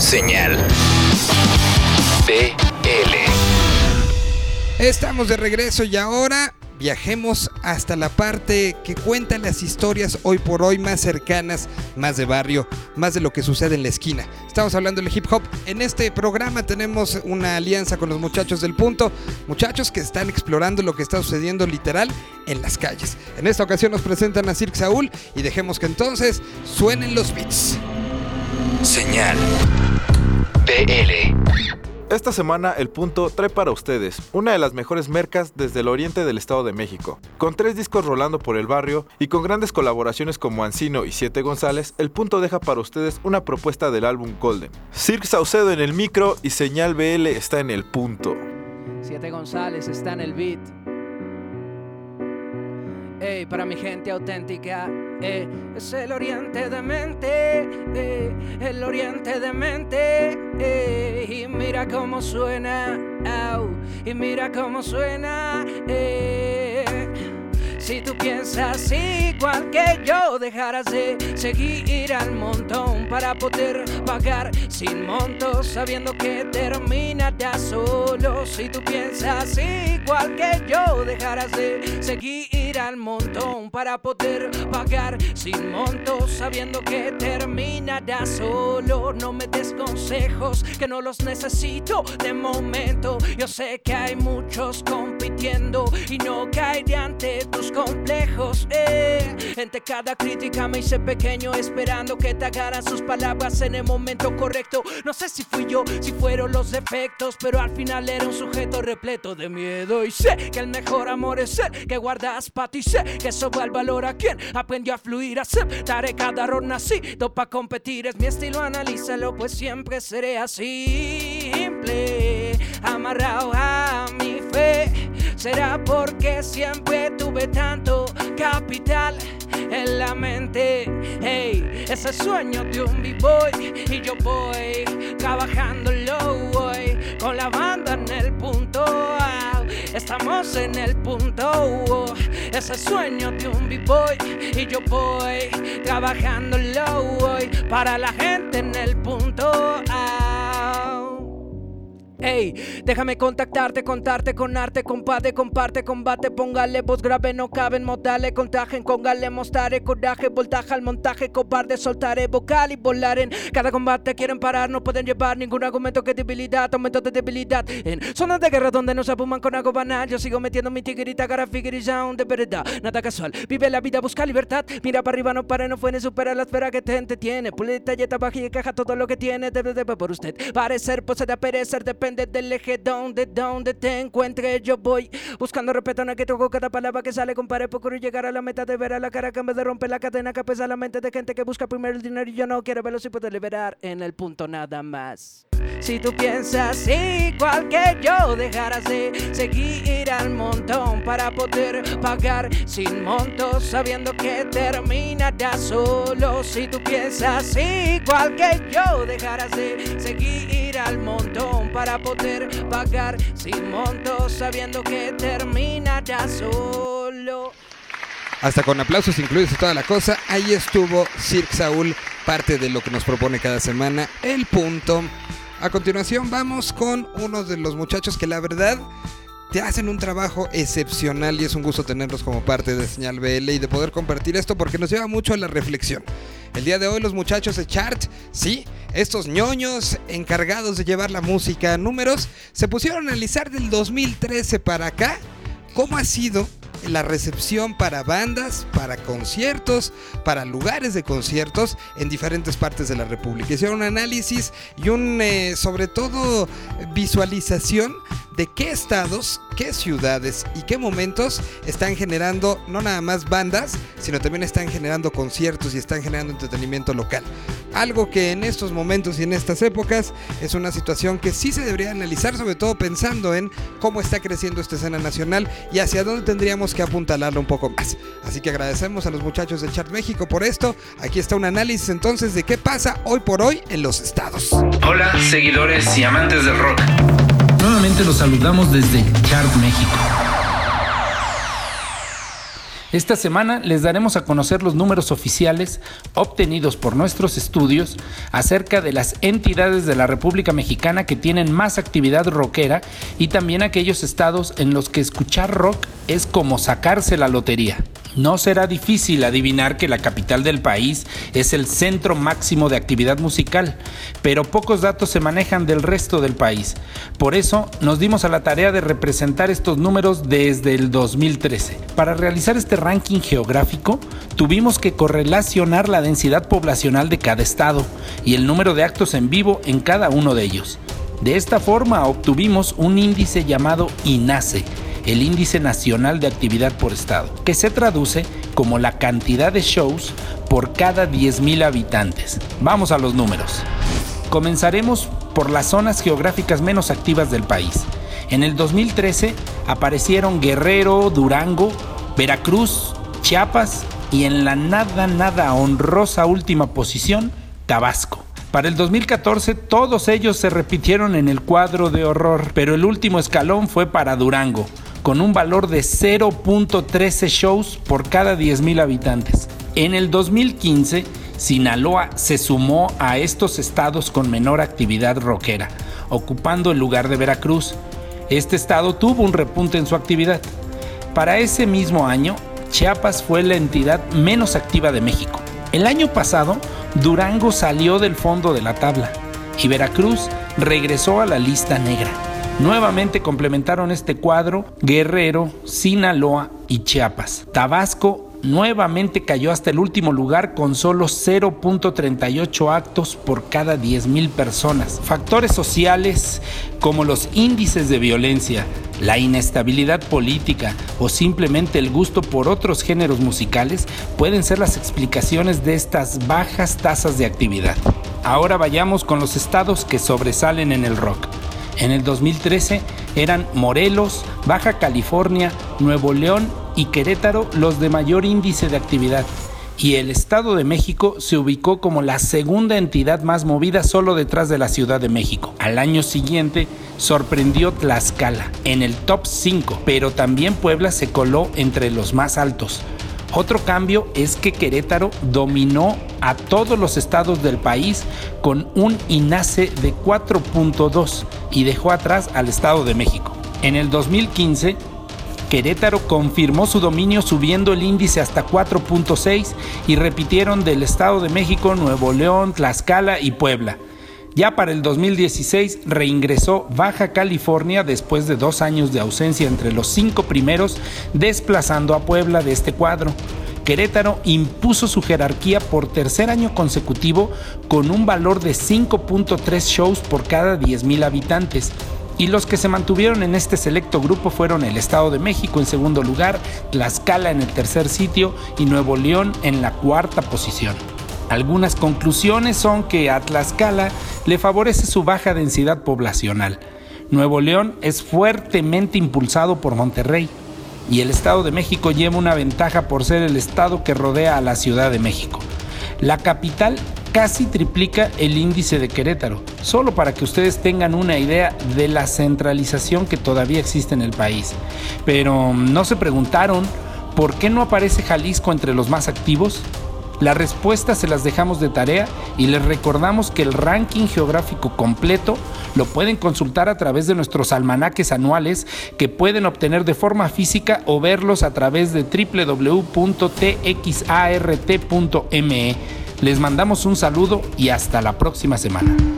Señal BL. Estamos de regreso y ahora viajemos hasta la parte que cuenta las historias hoy por hoy más cercanas, más de barrio, más de lo que sucede en la esquina. Estamos hablando del hip hop. En este programa tenemos una alianza con los muchachos del punto, muchachos que están explorando lo que está sucediendo literal en las calles. En esta ocasión nos presentan a Cirque Saúl y dejemos que entonces suenen los beats. Señal BL. Esta semana El Punto trae para ustedes una de las mejores mercas desde el oriente del Estado de México. Con tres discos rolando por el barrio y con grandes colaboraciones como Ancino y Siete González, El Punto deja para ustedes una propuesta del álbum Golden. Cirque Saucedo en el micro y Señal BL está en El Punto. Siete González está en el beat. Para mi gente auténtica, eh, es el oriente de mente, eh, el oriente de mente, eh, y mira cómo suena, y mira cómo suena, eh. Si tú piensas igual que yo, dejarás de seguir al montón para poder pagar sin montos, sabiendo que terminarás solo. Si tú piensas igual que yo, dejarás de seguir al montón para poder pagar sin montos, sabiendo que terminarás solo. No me des consejos que no los necesito de momento. Yo sé que hay muchos compitiendo y no caeré ante tus complejos. Eh. Entre cada crítica me hice pequeño, esperando que te agarran sus palabras en el momento correcto. No sé si fui yo, si fueron los defectos, pero al final era un sujeto repleto de miedo. Y sé que el mejor amor es el que guardas para ti. Sé que va al valor a quien aprendió a fluir. Aceptaré cada error nacido para competir. Es mi estilo, analízalo, pues siempre seré así. Simple, amarrado. Será porque siempre tuve tanto capital en la mente. Hey, ese sueño de un b-boy. Y yo voy trabajando voy con la banda en el punto. ah, Estamos en el punto. oh, ese sueño de un b-boy. Y yo voy trabajando voy para la gente en el punto. ah. Ey, déjame contactarte, contarte con arte, comparte, comparte, combate, póngale voz grave, no caben modales, contagen, congale, mostraré coraje, voltaje al montaje, cobarde, soltaré vocal y volar en cada combate, quieren parar, no pueden llevar ningún argumento que debilidad, aumento de debilidad, en zonas de guerra donde no se abuman con algo banal, yo sigo metiendo mi tigrita, cara, figure de verdad, nada casual, vive la vida, busca libertad, mira para arriba, no para, no fue ni supera la espera que te entretiene, pulita, yeta, baja y caja todo lo que tiene, debe, debe por usted, parecer, procede a perecer, depende del eje donde, donde te encuentre, yo voy buscando respeto, no que toco cada palabra que sale, compare poco y llegar a la meta de ver a la cara que en vez de romper la cadena que pesa la mente de gente que busca primero el dinero y yo no quiero verlo si puedo liberar en el punto nada más. Si tú piensas igual que yo, dejarás de seguir al montón para poder pagar sin montos, sabiendo que terminarás solo. Si tú piensas igual que yo, dejarás de seguir al montón para poder pagar sin montos, sabiendo que terminarás solo. Hasta con aplausos incluidos y toda la cosa. Ahí estuvo Cirque Saúl, parte de lo que nos propone cada semana, el punto. A continuación vamos con uno de los muchachos que la verdad te hacen un trabajo excepcional y es un gusto tenerlos como parte de Señal BL y de poder compartir esto porque nos lleva mucho a la reflexión. El día de hoy los muchachos de Chart, sí, estos ñoños encargados de llevar la música a números, se pusieron a analizar del 2013 para acá cómo ha sido la recepción para bandas, para conciertos, para lugares de conciertos en diferentes partes de la República. Hicieron un análisis y un, eh, sobre todo, visualización de qué estados, qué ciudades y qué momentos están generando no nada más bandas, sino también están generando conciertos y están generando entretenimiento local. Algo que en estos momentos y en estas épocas es una situación que sí se debería analizar, sobre todo pensando en cómo está creciendo esta escena nacional y hacia dónde tendríamos que apuntalarla un poco más. Así que agradecemos a los muchachos de Chart México por esto. Aquí está un análisis entonces de qué pasa hoy por hoy en los estados. Hola, seguidores y amantes del rock. Nuevamente los saludamos desde Chart México. Esta semana les daremos a conocer los números oficiales obtenidos por nuestros estudios acerca de las entidades de la República Mexicana que tienen más actividad rockera y también aquellos estados en los que escuchar rock es como sacarse la lotería. No será difícil adivinar que la capital del país es el centro máximo de actividad musical, pero pocos datos se manejan del resto del país. Por eso nos dimos a la tarea de representar estos números desde el 2013. Para realizar este ranking geográfico, tuvimos que correlacionar la densidad poblacional de cada estado y el número de actos en vivo en cada uno de ellos. De esta forma obtuvimos un índice llamado INACE el Índice Nacional de Actividad por Estado, que se traduce como la cantidad de shows por cada 10.000 habitantes. Vamos a los números. Comenzaremos por las zonas geográficas menos activas del país. En el 2013 aparecieron Guerrero, Durango, Veracruz, Chiapas y en la nada nada honrosa última posición, Tabasco. Para el 2014 todos ellos se repitieron en el cuadro de horror, pero el último escalón fue para Durango, con un valor de 0.13 shows por cada 10.000 habitantes. En el 2015, Sinaloa se sumó a estos estados con menor actividad rockera, ocupando el lugar de Veracruz. Este estado tuvo un repunte en su actividad. Para ese mismo año, Chiapas fue la entidad menos activa de México. El año pasado, Durango salió del fondo de la tabla y Veracruz regresó a la lista negra. Nuevamente complementaron este cuadro Guerrero, Sinaloa y Chiapas. Tabasco nuevamente cayó hasta el último lugar con solo 0.38 actos por cada 10.000 personas. Factores sociales como los índices de violencia, la inestabilidad política o simplemente el gusto por otros géneros musicales pueden ser las explicaciones de estas bajas tasas de actividad. Ahora vayamos con los estados que sobresalen en el rock. En el 2013 eran Morelos, Baja California, Nuevo León y Querétaro los de mayor índice de actividad. Y el Estado de México se ubicó como la segunda entidad más movida solo detrás de la Ciudad de México. Al año siguiente sorprendió Tlaxcala en el top 5, pero también Puebla se coló entre los más altos. Otro cambio es que Querétaro dominó a todos los estados del país con un INACE de 4.2 y dejó atrás al Estado de México. En el 2015, Querétaro confirmó su dominio subiendo el índice hasta 4.6 y repitieron del Estado de México, Nuevo León, Tlaxcala y Puebla. Ya para el 2016 reingresó Baja California después de dos años de ausencia entre los cinco primeros, desplazando a Puebla de este cuadro. Querétaro impuso su jerarquía por tercer año consecutivo con un valor de 5.3 shows por cada 10.000 habitantes. Y los que se mantuvieron en este selecto grupo fueron el Estado de México en segundo lugar, Tlaxcala en el tercer sitio y Nuevo León en la cuarta posición. Algunas conclusiones son que a Tlaxcala le favorece su baja densidad poblacional. Nuevo León es fuertemente impulsado por Monterrey y el Estado de México lleva una ventaja por ser el estado que rodea a la Ciudad de México. La capital casi triplica el índice de Querétaro, solo para que ustedes tengan una idea de la centralización que todavía existe en el país. Pero ¿no se preguntaron por qué no aparece Jalisco entre los más activos? Las respuestas se las dejamos de tarea y les recordamos que el ranking geográfico completo lo pueden consultar a través de nuestros almanaques anuales que pueden obtener de forma física o verlos a través de www.txart.me. Les mandamos un saludo y hasta la próxima semana.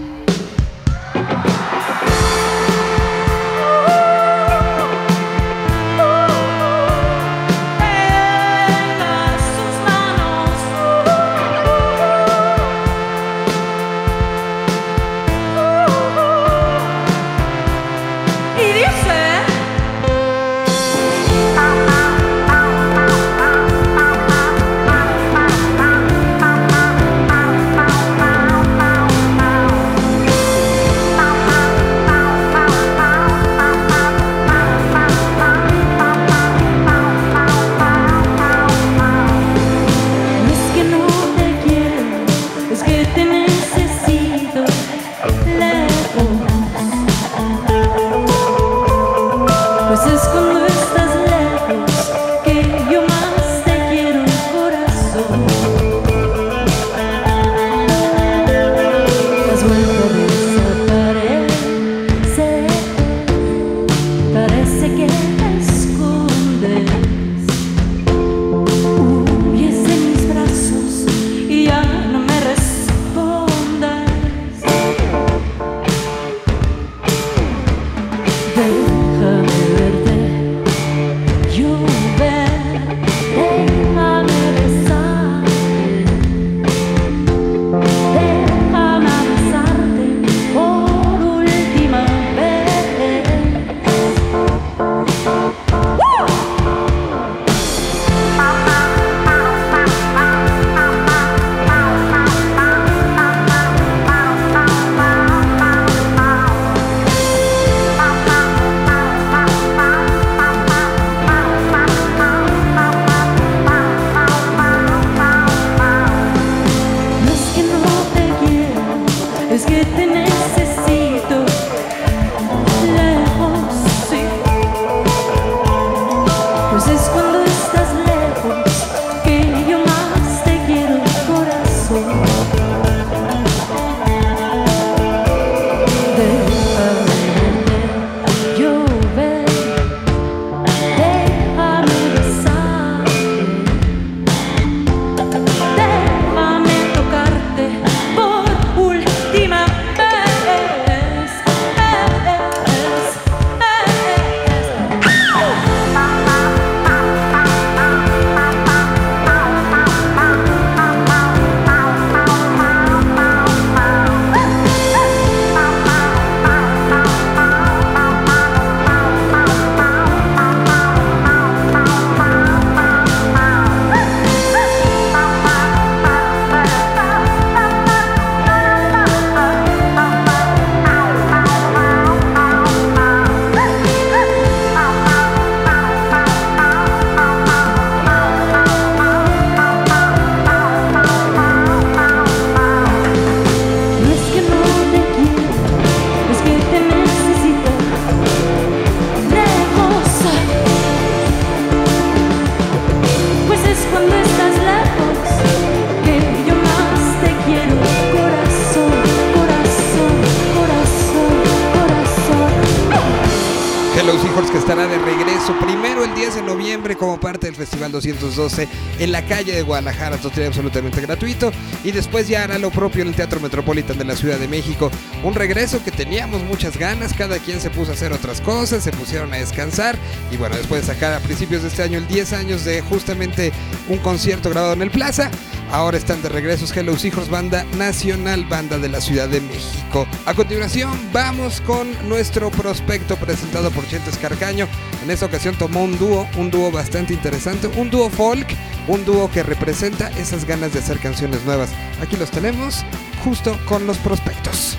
Estará de regreso primero el 10 de noviembre como parte del Festival 212 en la calle de Guadalajara, total absolutamente gratuito. Y después ya hará lo propio en el Teatro Metropolitan de la Ciudad de México. Un regreso que teníamos muchas ganas, cada quien se puso a hacer otras cosas, se pusieron a descansar. Y bueno, después de sacar a principios de este año el 10 años de justamente un concierto grabado en el Plaza, ahora están de regreso Hello Hijos Banda Nacional, banda de la Ciudad de México. A continuación vamos con nuestro prospecto presentado por Chentes Carcaño. En esta ocasión tomó un dúo, un dúo bastante interesante, un dúo folk, un dúo que representa esas ganas de hacer canciones nuevas. Aquí los tenemos justo con los prospectos.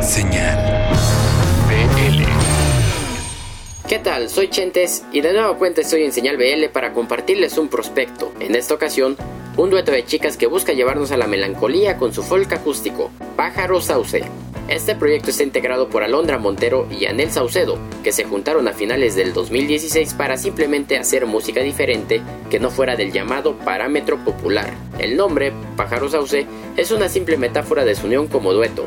Señal BL. ¿Qué tal? Soy Chentes y de nueva cuenta estoy en Señal BL para compartirles un prospecto. En esta ocasión, un dueto de chicas que busca llevarnos a la melancolía con su folk acústico, Pájaro Sauce. Este proyecto está integrado por Alondra Montero y Anel Saucedo, que se juntaron a finales del 2016 para simplemente hacer música diferente que no fuera del llamado parámetro popular. El nombre, Pájaro Sauce, es una simple metáfora de su unión como dueto.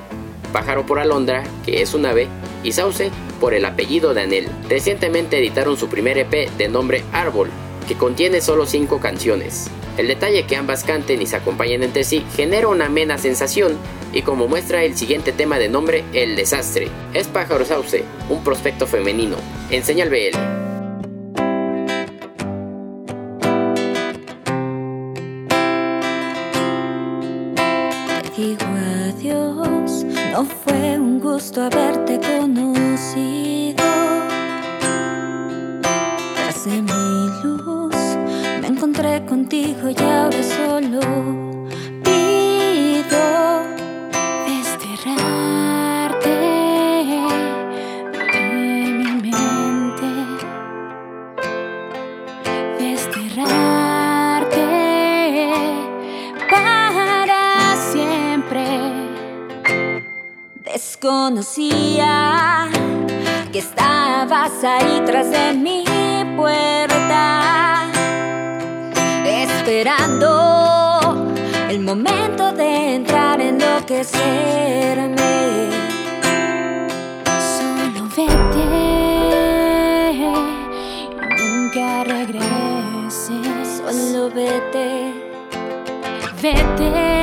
Pájaro por Alondra, que es un ave, y Sauce por el apellido de Anel. Recientemente editaron su primer EP de nombre Árbol, que contiene solo 5 canciones. El detalle que ambas canten y se acompañen entre sí genera una amena sensación y como muestra el siguiente tema de nombre El Desastre. Es Pájaro Sauce, un prospecto femenino. Enseña el BL. Adiós, no fue un gusto haberte Desconocía que estabas ahí tras de mi puerta, esperando el momento de entrar, enloquecerme. Solo vete y nunca regreses. Solo vete, vete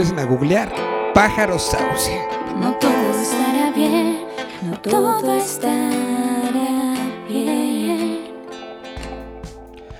empiecen a googlear, Pájaro Sauce. No todo estará bien, no todo estará bien.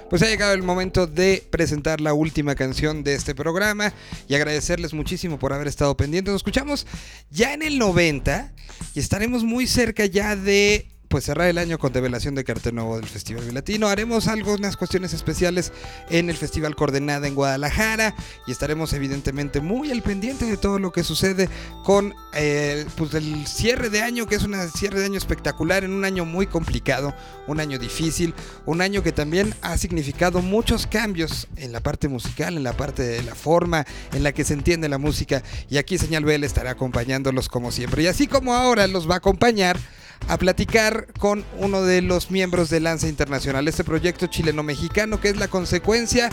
Pues ha llegado el momento de presentar la última canción de este programa y agradecerles muchísimo por haber estado pendientes. Nos escuchamos ya en el 90 y estaremos muy cerca ya de pues cerrar el año con develación de cartel nuevo del Festival Latino. Haremos algunas cuestiones especiales en el Festival Coordenada en Guadalajara y estaremos evidentemente muy al pendiente de todo lo que sucede con eh, pues el cierre de año, que es un cierre de año espectacular, en un año muy complicado, un año difícil, un año que también ha significado muchos cambios en la parte musical, en la parte de la forma en la que se entiende la música y aquí Señal BL estará acompañándolos como siempre. Y así como ahora los va a acompañar a platicar con uno de los miembros de Lanza Internacional, este proyecto chileno-mexicano que es la consecuencia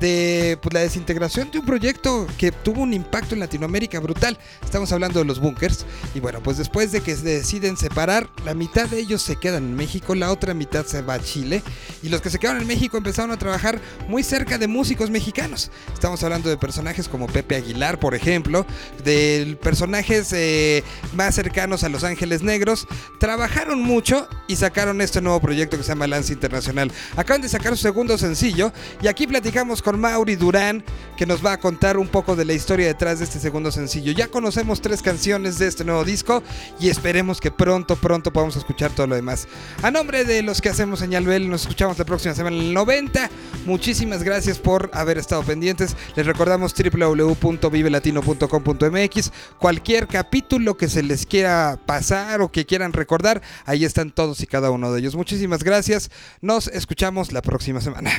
de pues, la desintegración de un proyecto que tuvo un impacto en Latinoamérica brutal. Estamos hablando de los bunkers y bueno, pues después de que se deciden separar, la mitad de ellos se quedan en México, la otra mitad se va a Chile y los que se quedaron en México empezaron a trabajar muy cerca de músicos mexicanos. Estamos hablando de personajes como Pepe Aguilar, por ejemplo, de personajes eh, más cercanos a Los Ángeles Negros trabajaron mucho y sacaron este nuevo proyecto que se llama Lance Internacional. Acaban de sacar su segundo sencillo y aquí platicamos con Mauri Durán que nos va a contar un poco de la historia detrás de este segundo sencillo. Ya conocemos tres canciones de este nuevo disco y esperemos que pronto, pronto podamos escuchar todo lo demás. A nombre de los que hacemos Señal Bell, nos escuchamos la próxima semana en el 90. Muchísimas gracias por haber estado pendientes. Les recordamos www.vivelatino.com.mx. Cualquier capítulo que se les quiera pasar o que quieran recordar Ahí están todos y cada uno de ellos. Muchísimas gracias. Nos escuchamos la próxima semana.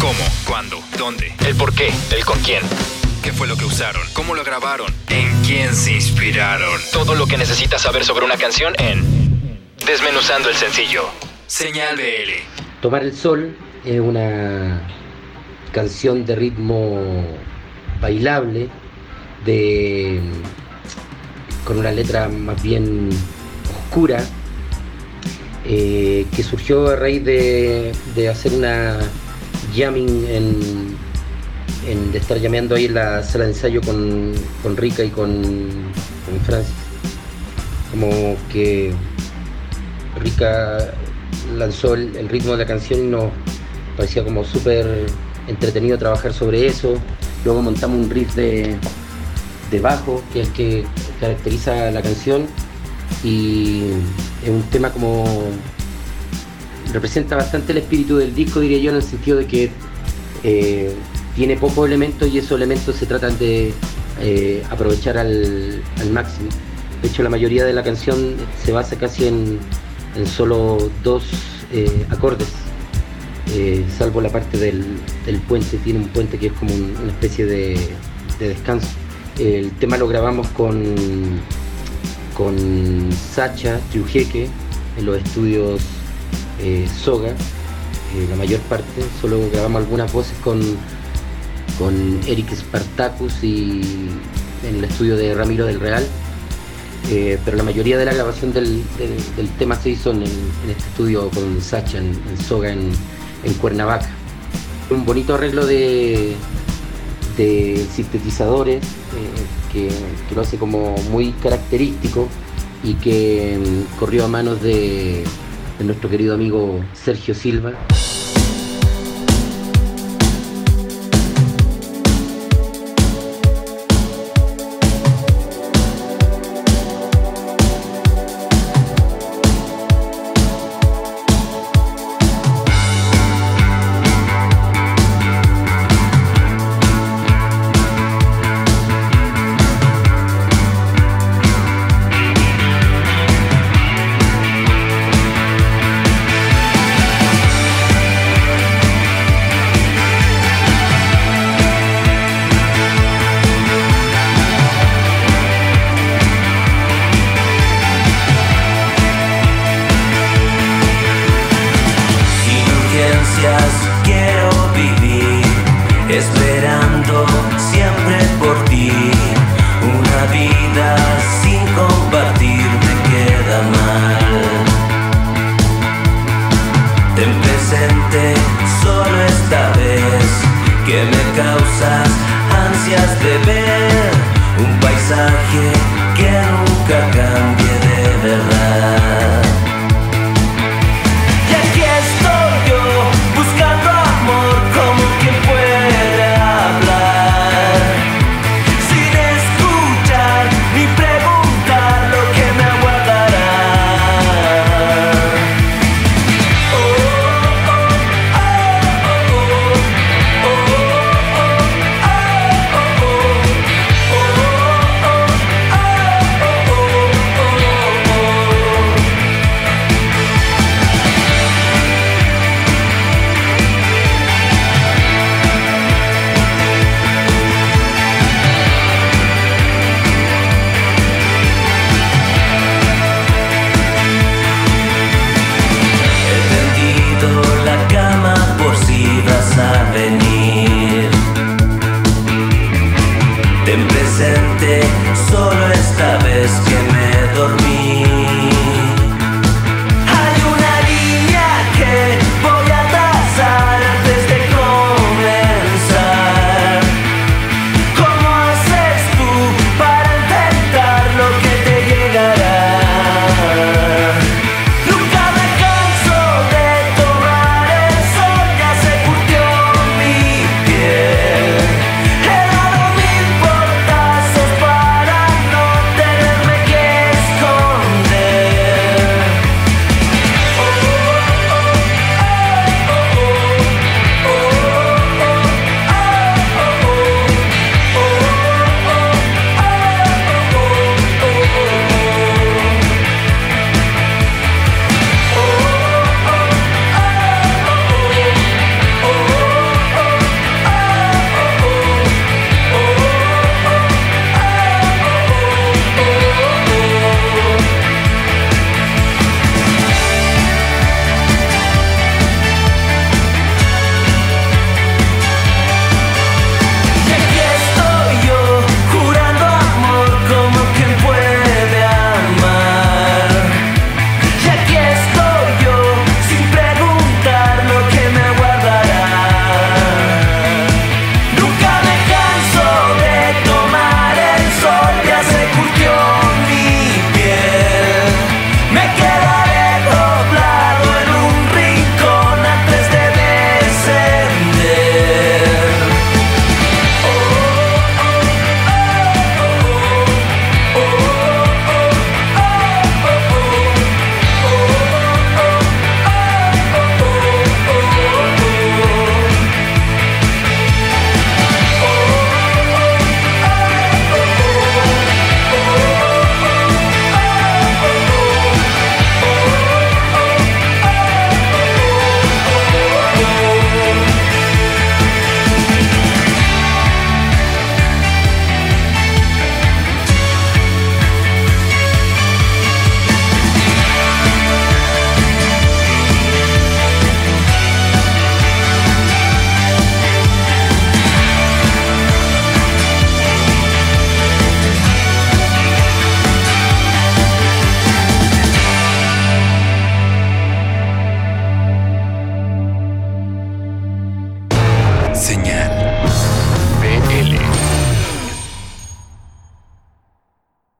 ¿Cómo? ¿Cuándo? ¿Dónde? ¿El por qué? ¿El con quién? ¿Qué fue lo que usaron? ¿Cómo lo grabaron? ¿En quién se inspiraron? Todo lo que necesitas saber sobre una canción en Desmenuzando el sencillo. Señal BL. Tomar el Sol es una canción de ritmo bailable, de con una letra más bien oscura, eh, que surgió a raíz de, hacer una jamming en, de estar llameando ahí en la sala de ensayo con, con Rica y con, con Francis. Como que Rica lanzó el, ritmo de la canción y nos parecía como súper entretenido trabajar sobre eso. Luego montamos un riff de, de bajo, que es el que caracteriza la canción y es un tema como representa bastante el espíritu del disco, diría yo, en el sentido de que eh, tiene pocos elementos y esos elementos se tratan de eh, aprovechar al, máximo. De hecho, la mayoría de la canción se basa casi en, solo dos eh, acordes, salvo la parte del, puente, tiene un puente que es como una especie de, de descanso. El tema lo grabamos con con Sacha Triujeque en los estudios eh, Soga, eh, la mayor parte, solo grabamos algunas voces con, con Eric Spartacus y en el estudio de Ramiro del Real, eh, pero la mayoría de la grabación del, tema se hizo en, este estudio con Sacha, en, Soga, en, Cuernavaca. Un bonito arreglo de, de sintetizadores que, lo hace como muy característico y que mm, corrió a manos de nuestro querido amigo Sergio Silva.